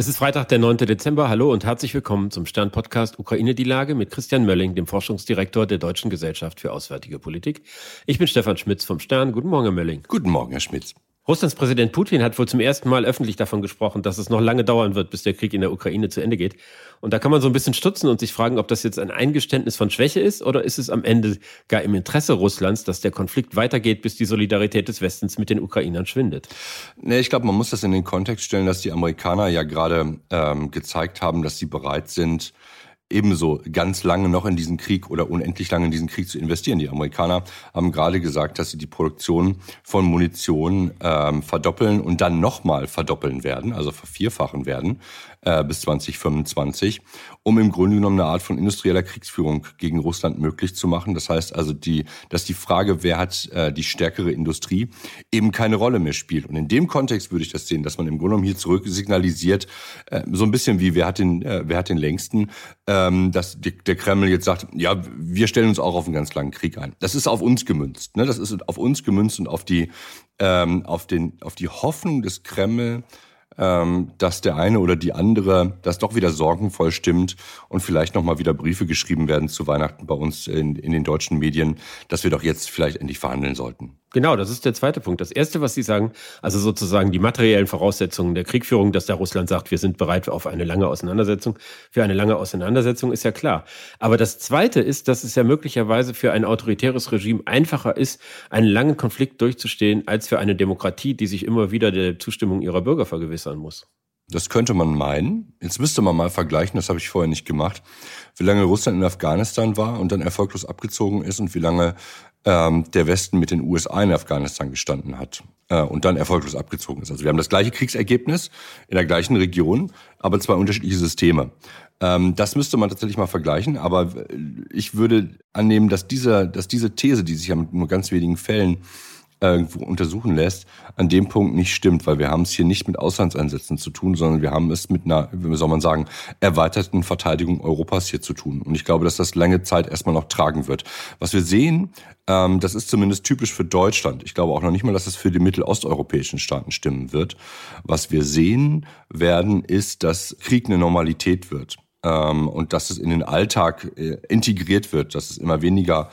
Es ist Freitag, der 9. Dezember. Hallo und herzlich willkommen zum Stern-Podcast Ukraine die Lage mit Christian Mölling, dem Forschungsdirektor der Deutschen Gesellschaft für Auswärtige Politik. Ich bin Stefan Schmitz vom Stern. Guten Morgen, Herr Mölling. Guten Morgen, Herr Schmitz. Russlands Präsident Putin hat wohl zum ersten Mal öffentlich davon gesprochen, dass es noch lange dauern wird, bis der Krieg in der Ukraine zu Ende geht. Und da kann man so ein bisschen stutzen und sich fragen, ob das jetzt ein Eingeständnis von Schwäche ist oder ist es am Ende gar im Interesse Russlands, dass der Konflikt weitergeht, bis die Solidarität des Westens mit den Ukrainern schwindet? Nee, ich glaube, man muss das in den Kontext stellen, dass die Amerikaner ja gerade ähm, gezeigt haben, dass sie bereit sind, ebenso ganz lange noch in diesen Krieg oder unendlich lange in diesen Krieg zu investieren. Die Amerikaner haben gerade gesagt, dass sie die Produktion von Munition ähm, verdoppeln und dann nochmal verdoppeln werden, also vervierfachen werden äh, bis 2025, um im Grunde genommen eine Art von industrieller Kriegsführung gegen Russland möglich zu machen. Das heißt also, die, dass die Frage, wer hat äh, die stärkere Industrie, eben keine Rolle mehr spielt. Und in dem Kontext würde ich das sehen, dass man im Grunde genommen hier zurück signalisiert, äh, so ein bisschen wie wer hat den, äh, wer hat den längsten, ähm, dass die, der Kreml jetzt sagt, ja, wir stellen uns auch auf einen ganz langen Krieg ein. Das ist auf uns gemünzt. Ne? Das ist auf uns gemünzt und auf die, ähm, auf den, auf die Hoffnung des Kreml, ähm, dass der eine oder die andere das doch wieder sorgenvoll stimmt und vielleicht nochmal wieder Briefe geschrieben werden zu Weihnachten bei uns in, in den deutschen Medien, dass wir doch jetzt vielleicht endlich verhandeln sollten. Genau, das ist der zweite Punkt. Das erste, was Sie sagen, also sozusagen die materiellen Voraussetzungen der Kriegführung, dass da Russland sagt, wir sind bereit auf eine lange Auseinandersetzung, für eine lange Auseinandersetzung, ist ja klar. Aber das zweite ist, dass es ja möglicherweise für ein autoritäres Regime einfacher ist, einen langen Konflikt durchzustehen, als für eine Demokratie, die sich immer wieder der Zustimmung ihrer Bürger vergewissern muss. Das könnte man meinen. Jetzt müsste man mal vergleichen, das habe ich vorher nicht gemacht, wie lange Russland in Afghanistan war und dann erfolglos abgezogen ist und wie lange ähm, der Westen mit den USA in Afghanistan gestanden hat äh, und dann erfolglos abgezogen ist. Also wir haben das gleiche Kriegsergebnis in der gleichen Region, aber zwei unterschiedliche Systeme. Ähm, das müsste man tatsächlich mal vergleichen, aber ich würde annehmen, dass diese, dass diese These, die sich ja mit nur ganz wenigen Fällen irgendwo untersuchen lässt, an dem Punkt nicht stimmt, weil wir haben es hier nicht mit Auslandseinsätzen zu tun, sondern wir haben es mit einer, wie soll man sagen, erweiterten Verteidigung Europas hier zu tun. Und ich glaube, dass das lange Zeit erstmal noch tragen wird. Was wir sehen, ähm, das ist zumindest typisch für Deutschland. Ich glaube auch noch nicht mal, dass es für die mittelosteuropäischen Staaten stimmen wird. Was wir sehen werden, ist, dass Krieg eine Normalität wird ähm, und dass es in den Alltag äh, integriert wird, dass es immer weniger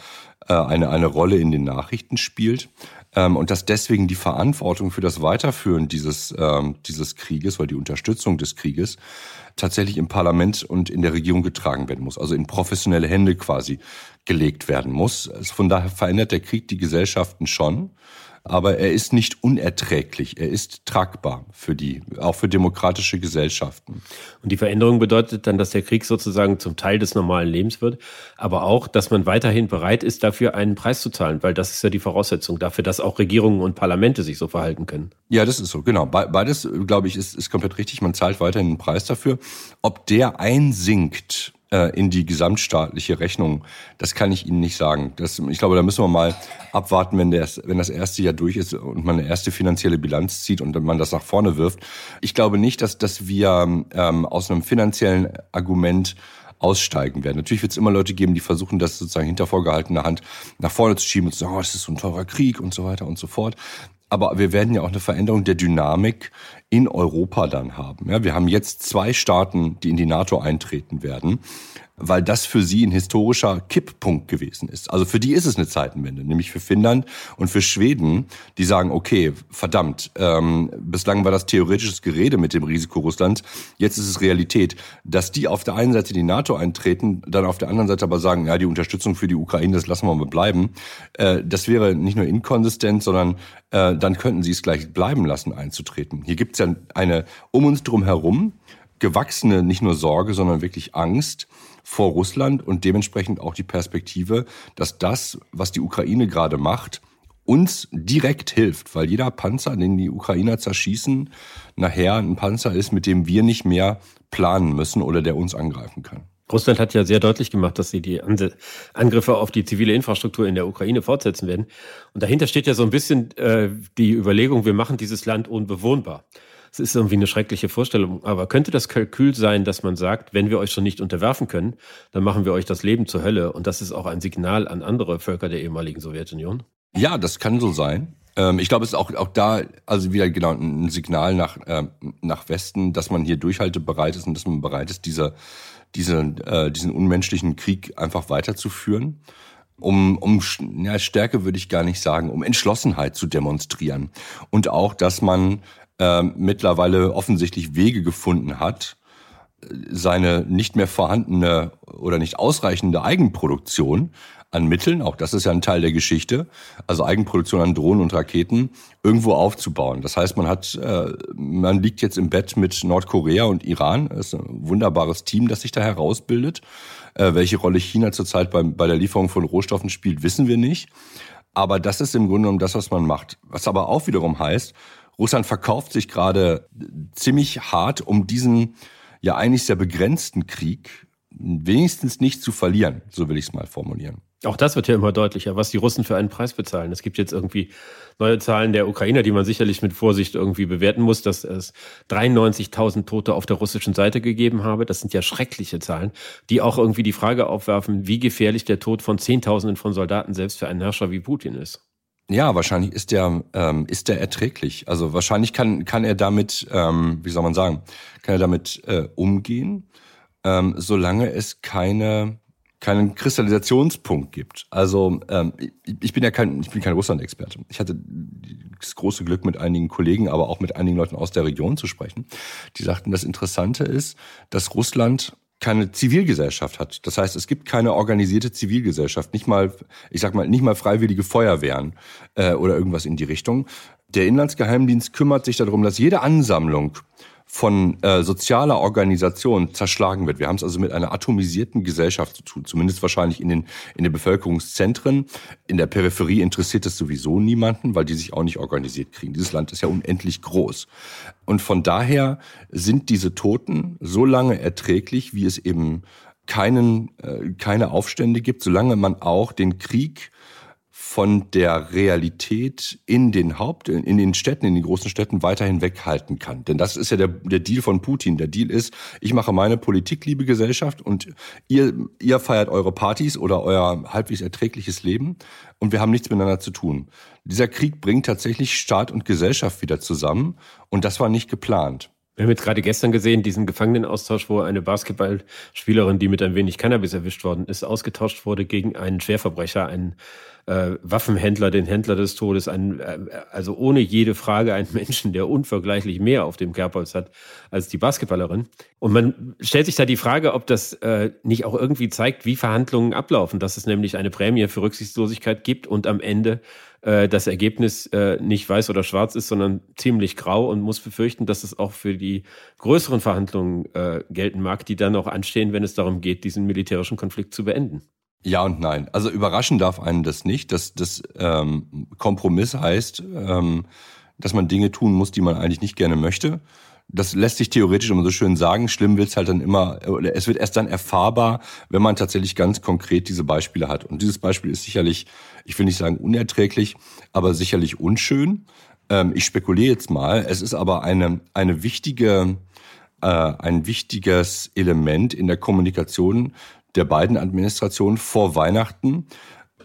eine, eine Rolle in den Nachrichten spielt. Ähm, und dass deswegen die Verantwortung für das Weiterführen dieses, ähm, dieses Krieges, weil die Unterstützung des Krieges tatsächlich im Parlament und in der Regierung getragen werden muss, also in professionelle Hände quasi gelegt werden muss. Also von daher verändert der Krieg die Gesellschaften schon aber er ist nicht unerträglich. Er ist tragbar für die, auch für demokratische Gesellschaften. Und die Veränderung bedeutet dann, dass der Krieg sozusagen zum Teil des normalen Lebens wird, aber auch, dass man weiterhin bereit ist, dafür einen Preis zu zahlen, weil das ist ja die Voraussetzung dafür, dass auch Regierungen und Parlamente sich so verhalten können. Ja, das ist so, genau. Beides, glaube ich, ist, ist komplett richtig. Man zahlt weiterhin einen Preis dafür. Ob der einsinkt, in die gesamtstaatliche Rechnung, das kann ich Ihnen nicht sagen. Das, ich glaube, da müssen wir mal abwarten, wenn, der, wenn das erste Jahr durch ist und man eine erste finanzielle Bilanz zieht und man das nach vorne wirft. Ich glaube nicht, dass, dass wir ähm, aus einem finanziellen Argument aussteigen werden. Natürlich wird es immer Leute geben, die versuchen, das sozusagen hinter vorgehaltener Hand nach vorne zu schieben und zu sagen, oh, das ist so ein teurer Krieg und so weiter und so fort. Aber wir werden ja auch eine Veränderung der Dynamik in Europa dann haben. Ja, wir haben jetzt zwei Staaten, die in die NATO eintreten werden weil das für sie ein historischer Kipppunkt gewesen ist. Also für die ist es eine Zeitenwende, nämlich für Finnland und für Schweden, die sagen, okay, verdammt, ähm, bislang war das theoretisches Gerede mit dem Risiko Russlands, jetzt ist es Realität. Dass die auf der einen Seite die NATO eintreten, dann auf der anderen Seite aber sagen, ja, die Unterstützung für die Ukraine, das lassen wir mal bleiben, äh, das wäre nicht nur inkonsistent, sondern äh, dann könnten sie es gleich bleiben lassen, einzutreten. Hier gibt es ja eine um uns drum herum gewachsene nicht nur Sorge, sondern wirklich Angst, vor Russland und dementsprechend auch die Perspektive, dass das, was die Ukraine gerade macht, uns direkt hilft, weil jeder Panzer, den die Ukrainer zerschießen, nachher ein Panzer ist, mit dem wir nicht mehr planen müssen oder der uns angreifen kann. Russland hat ja sehr deutlich gemacht, dass sie die Angriffe auf die zivile Infrastruktur in der Ukraine fortsetzen werden. Und dahinter steht ja so ein bisschen äh, die Überlegung, wir machen dieses Land unbewohnbar. Es ist irgendwie eine schreckliche Vorstellung. Aber könnte das Kalkül sein, dass man sagt, wenn wir euch schon nicht unterwerfen können, dann machen wir euch das Leben zur Hölle? Und das ist auch ein Signal an andere Völker der ehemaligen Sowjetunion? Ja, das kann so sein. Ähm, ich glaube, es ist auch, auch da, also wieder genau ein Signal nach, äh, nach Westen, dass man hier durchhaltebereit ist und dass man bereit ist, diese, diese, äh, diesen unmenschlichen Krieg einfach weiterzuführen. Um, um ja, Stärke würde ich gar nicht sagen, um Entschlossenheit zu demonstrieren. Und auch, dass man äh, mittlerweile offensichtlich Wege gefunden hat, seine nicht mehr vorhandene oder nicht ausreichende Eigenproduktion an Mitteln, auch das ist ja ein Teil der Geschichte, also Eigenproduktion an Drohnen und Raketen irgendwo aufzubauen. Das heißt, man hat, äh, man liegt jetzt im Bett mit Nordkorea und Iran. Das ist ein wunderbares Team, das sich da herausbildet. Äh, welche Rolle China zurzeit bei, bei der Lieferung von Rohstoffen spielt, wissen wir nicht. Aber das ist im Grunde genommen das, was man macht. Was aber auch wiederum heißt, Russland verkauft sich gerade ziemlich hart, um diesen ja eigentlich sehr begrenzten Krieg wenigstens nicht zu verlieren, so will ich es mal formulieren. Auch das wird ja immer deutlicher, was die Russen für einen Preis bezahlen. Es gibt jetzt irgendwie neue Zahlen der Ukrainer, die man sicherlich mit Vorsicht irgendwie bewerten muss, dass es 93.000 Tote auf der russischen Seite gegeben habe. Das sind ja schreckliche Zahlen, die auch irgendwie die Frage aufwerfen, wie gefährlich der Tod von Zehntausenden von Soldaten selbst für einen Herrscher wie Putin ist. Ja, wahrscheinlich ist der ähm, ist der erträglich. Also wahrscheinlich kann kann er damit, ähm, wie soll man sagen, kann er damit äh, umgehen, ähm, solange es keine keinen Kristallisationspunkt gibt. Also ähm, ich bin ja kein, ich bin kein Russland-Experte. Ich hatte das große Glück, mit einigen Kollegen, aber auch mit einigen Leuten aus der Region zu sprechen. Die sagten, das Interessante ist, dass Russland keine Zivilgesellschaft hat. Das heißt, es gibt keine organisierte Zivilgesellschaft, nicht mal, ich sag mal, nicht mal freiwillige Feuerwehren äh, oder irgendwas in die Richtung. Der Inlandsgeheimdienst kümmert sich darum, dass jede Ansammlung von äh, sozialer Organisation zerschlagen wird. Wir haben es also mit einer atomisierten Gesellschaft zu tun, zumindest wahrscheinlich in den, in den Bevölkerungszentren. In der Peripherie interessiert es sowieso niemanden, weil die sich auch nicht organisiert kriegen. Dieses Land ist ja unendlich groß. Und von daher sind diese Toten so lange erträglich, wie es eben keinen, äh, keine Aufstände gibt, solange man auch den Krieg von der Realität in den Haupt, in den Städten, in den großen Städten weiterhin weghalten kann. Denn das ist ja der, der Deal von Putin. Der Deal ist, ich mache meine Politik, liebe Gesellschaft, und ihr, ihr feiert eure Partys oder euer halbwegs erträgliches Leben und wir haben nichts miteinander zu tun. Dieser Krieg bringt tatsächlich Staat und Gesellschaft wieder zusammen und das war nicht geplant. Wir haben jetzt gerade gestern gesehen, diesen Gefangenenaustausch, wo eine Basketballspielerin, die mit ein wenig Cannabis erwischt worden ist, ausgetauscht wurde gegen einen Schwerverbrecher, einen äh, Waffenhändler, den Händler des Todes, ein, äh, also ohne jede Frage einen Menschen, der unvergleichlich mehr auf dem Kerbholz hat als die Basketballerin. Und man stellt sich da die Frage, ob das äh, nicht auch irgendwie zeigt, wie Verhandlungen ablaufen, dass es nämlich eine Prämie für Rücksichtslosigkeit gibt und am Ende äh, das Ergebnis äh, nicht weiß oder schwarz ist, sondern ziemlich grau und muss befürchten, dass es auch für die größeren Verhandlungen äh, gelten mag, die dann auch anstehen, wenn es darum geht, diesen militärischen Konflikt zu beenden. Ja und nein. Also überraschen darf einen das nicht. Das, das ähm, Kompromiss heißt, ähm, dass man Dinge tun muss, die man eigentlich nicht gerne möchte. Das lässt sich theoretisch immer so schön sagen. Schlimm wird's halt dann immer, oder es wird erst dann erfahrbar, wenn man tatsächlich ganz konkret diese Beispiele hat. Und dieses Beispiel ist sicherlich, ich will nicht sagen unerträglich, aber sicherlich unschön. Ähm, ich spekuliere jetzt mal. Es ist aber eine, eine wichtige, äh, ein wichtiges Element in der Kommunikation der beiden Administrationen vor Weihnachten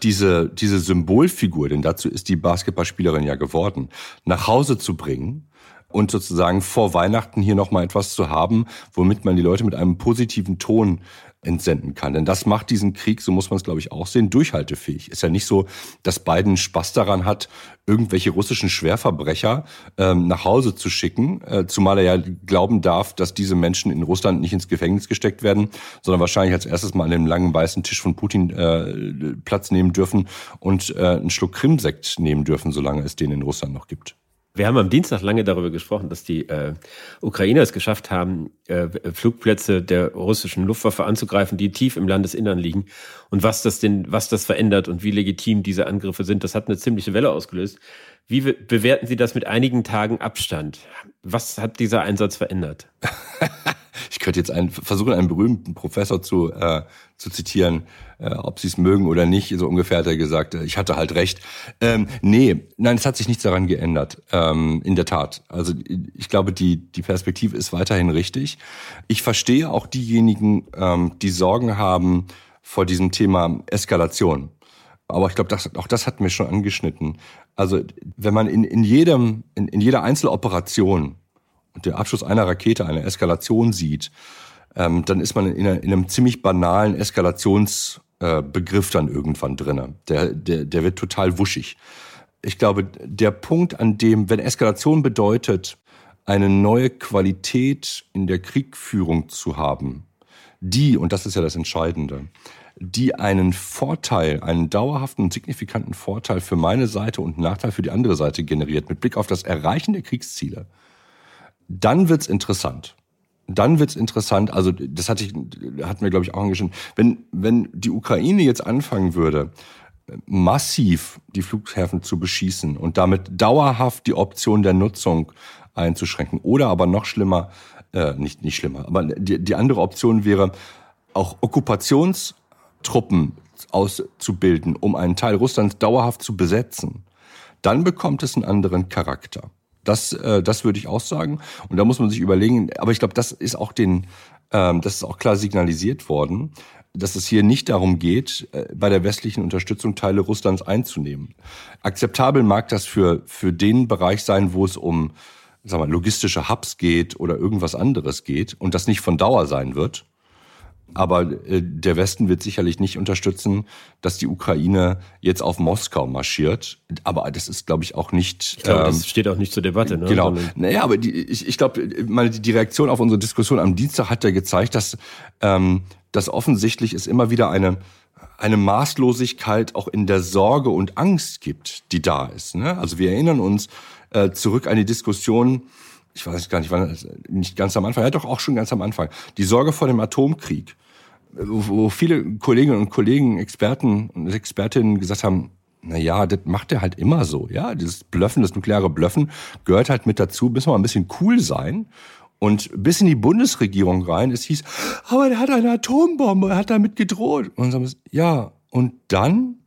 diese, diese Symbolfigur, denn dazu ist die Basketballspielerin ja geworden, nach Hause zu bringen und sozusagen vor Weihnachten hier nochmal etwas zu haben, womit man die Leute mit einem positiven Ton entsenden kann. Denn das macht diesen Krieg, so muss man es glaube ich auch sehen, durchhaltefähig. Ist ja nicht so, dass Biden Spaß daran hat, irgendwelche russischen Schwerverbrecher ähm, nach Hause zu schicken, äh, zumal er ja glauben darf, dass diese Menschen in Russland nicht ins Gefängnis gesteckt werden, sondern wahrscheinlich als erstes mal an dem langen weißen Tisch von Putin äh, Platz nehmen dürfen und äh, einen Schluck Krimsekt nehmen dürfen, solange es den in Russland noch gibt. Wir haben am Dienstag lange darüber gesprochen, dass die äh, Ukrainer es geschafft haben, äh, Flugplätze der russischen Luftwaffe anzugreifen, die tief im Landesinnern liegen. Und was das denn, was das verändert und wie legitim diese Angriffe sind, das hat eine ziemliche Welle ausgelöst. Wie bewerten Sie das mit einigen Tagen Abstand? Was hat dieser Einsatz verändert? ich könnte jetzt einen, versuchen, einen berühmten Professor zu, äh, zu zitieren, äh, ob sie es mögen oder nicht. So ungefähr hat er gesagt, äh, ich hatte halt recht. Ähm, nee, nein, es hat sich nichts daran geändert. Ähm, in der Tat. Also ich glaube, die, die Perspektive ist weiterhin richtig. Ich verstehe auch diejenigen, ähm, die Sorgen haben vor diesem Thema Eskalation. Aber ich glaube, das, auch das hatten wir schon angeschnitten. Also wenn man in, in jedem, in, in jeder Einzeloperation der Abschuss einer Rakete eine Eskalation sieht, ähm, dann ist man in, in einem ziemlich banalen Eskalationsbegriff äh, dann irgendwann drin. Der, der, der wird total wuschig. Ich glaube, der Punkt, an dem, wenn Eskalation bedeutet, eine neue Qualität in der Kriegführung zu haben, die, und das ist ja das Entscheidende, die einen Vorteil, einen dauerhaften und signifikanten Vorteil für meine Seite und Nachteil für die andere Seite generiert, mit Blick auf das Erreichen der Kriegsziele, dann wird's interessant. Dann wird's interessant. Also das hatte ich, hatten wir glaube ich auch angeschnitten. Wenn wenn die Ukraine jetzt anfangen würde, massiv die Flughäfen zu beschießen und damit dauerhaft die Option der Nutzung einzuschränken oder aber noch schlimmer, äh, nicht nicht schlimmer, aber die, die andere Option wäre auch Okkupationstruppen auszubilden, um einen Teil Russlands dauerhaft zu besetzen, dann bekommt es einen anderen Charakter. Das, äh, das würde ich auch sagen. Und da muss man sich überlegen, aber ich glaube, das ist auch den, ähm, das ist auch klar signalisiert worden, dass es hier nicht darum geht, äh, bei der westlichen Unterstützung Teile Russlands einzunehmen. Akzeptabel mag das für, für den Bereich sein, wo es um sag mal, logistische Hubs geht oder irgendwas anderes geht und das nicht von Dauer sein wird. Aber äh, der Westen wird sicherlich nicht unterstützen, dass die Ukraine jetzt auf Moskau marschiert. Aber das ist, glaube ich, auch nicht. Ich glaube, ähm, das steht auch nicht zur Debatte. Ne? Genau. Naja, aber die, ich, ich glaube, meine, die Reaktion auf unsere Diskussion am Dienstag hat ja gezeigt, dass, ähm, dass offensichtlich es immer wieder eine eine Maßlosigkeit auch in der Sorge und Angst gibt, die da ist. Ne? Also wir erinnern uns äh, zurück an die Diskussion ich weiß gar nicht, wann, nicht ganz am Anfang, ja doch auch schon ganz am Anfang, die Sorge vor dem Atomkrieg, wo viele Kolleginnen und Kollegen, Experten und Expertinnen gesagt haben, na ja, das macht er halt immer so, ja, dieses Blöffen, das nukleare Blöffen gehört halt mit dazu, müssen wir ein bisschen cool sein. Und bis in die Bundesregierung rein, es hieß, aber der hat eine Atombombe, er hat damit gedroht. Und dann, ja, und dann?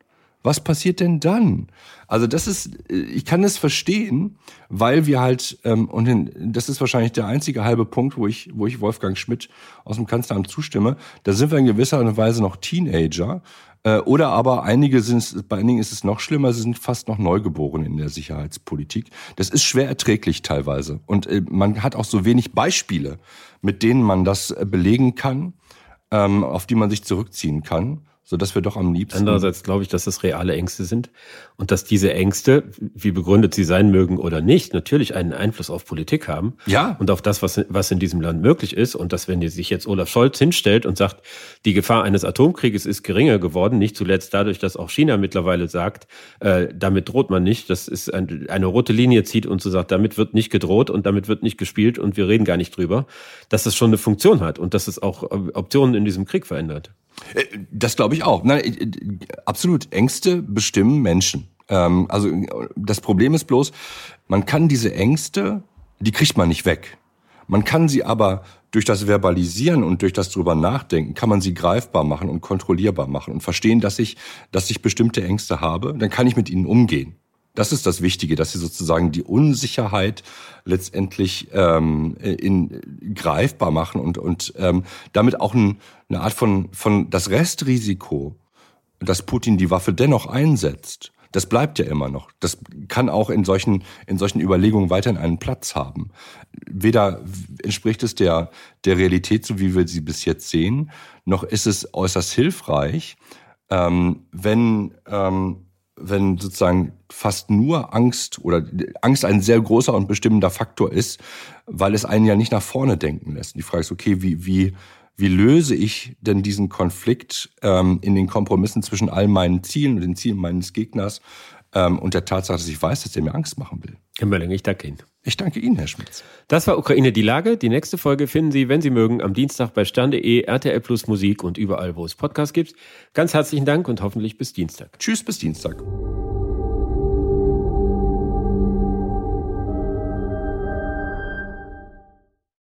Was passiert denn dann? Also das ist, ich kann das verstehen, weil wir halt, ähm, und das ist wahrscheinlich der einzige halbe Punkt, wo ich, wo ich Wolfgang Schmidt aus dem Kanzleramt zustimme. Da sind wir in gewisser Weise noch Teenager. Äh, oder aber einige sind bei einigen ist es noch schlimmer, sie sind fast noch neugeboren in der Sicherheitspolitik. Das ist schwer erträglich teilweise. Und äh, man hat auch so wenig Beispiele, mit denen man das äh, belegen kann, ähm, auf die man sich zurückziehen kann so dass wir doch am liebsten. Andererseits glaube ich, dass das reale Ängste sind und dass diese Ängste, wie begründet sie sein mögen oder nicht, natürlich einen Einfluss auf Politik haben. Ja. Und auf das, was, was in diesem Land möglich ist. Und dass, wenn sich jetzt Olaf Scholz hinstellt und sagt, die Gefahr eines Atomkrieges ist geringer geworden, nicht zuletzt dadurch, dass auch China mittlerweile sagt, äh, damit droht man nicht. Das ist ein, eine rote Linie zieht und so sagt, damit wird nicht gedroht und damit wird nicht gespielt und wir reden gar nicht drüber, dass das schon eine Funktion hat und dass es auch äh, Optionen in diesem Krieg verändert. Äh, das glaube ich auch. Nein, äh, absolut. Ängste bestimmen Menschen. Ähm, also das Problem ist bloß, man kann diese Ängste, die kriegt man nicht weg. Man kann sie aber durch das Verbalisieren und durch das drüber nachdenken, kann man sie greifbar machen und kontrollierbar machen und verstehen, dass ich, dass ich bestimmte Ängste habe. Dann kann ich mit ihnen umgehen. Das ist das Wichtige, dass sie sozusagen die Unsicherheit letztendlich ähm, in, greifbar machen und, und ähm, damit auch ein, eine Art von, von das Restrisiko, dass Putin die Waffe dennoch einsetzt, das bleibt ja immer noch. Das kann auch in solchen, in solchen Überlegungen weiterhin einen Platz haben. Weder entspricht es der, der Realität, so wie wir sie bis jetzt sehen, noch ist es äußerst hilfreich, ähm, wenn ähm, wenn sozusagen fast nur Angst oder Angst ein sehr großer und bestimmender Faktor ist, weil es einen ja nicht nach vorne denken lässt. Die Frage ist, okay, wie, wie, wie löse ich denn diesen Konflikt ähm, in den Kompromissen zwischen all meinen Zielen und den Zielen meines Gegners ähm, und der Tatsache, dass ich weiß, dass der mir Angst machen will? Herr Mölling, ich danke Ihnen. Ich danke Ihnen, Herr Schmitz. Das war Ukraine die Lage. Die nächste Folge finden Sie, wenn Sie mögen, am Dienstag bei stern.de, RTL Plus Musik und überall, wo es Podcasts gibt. Ganz herzlichen Dank und hoffentlich bis Dienstag. Tschüss, bis Dienstag.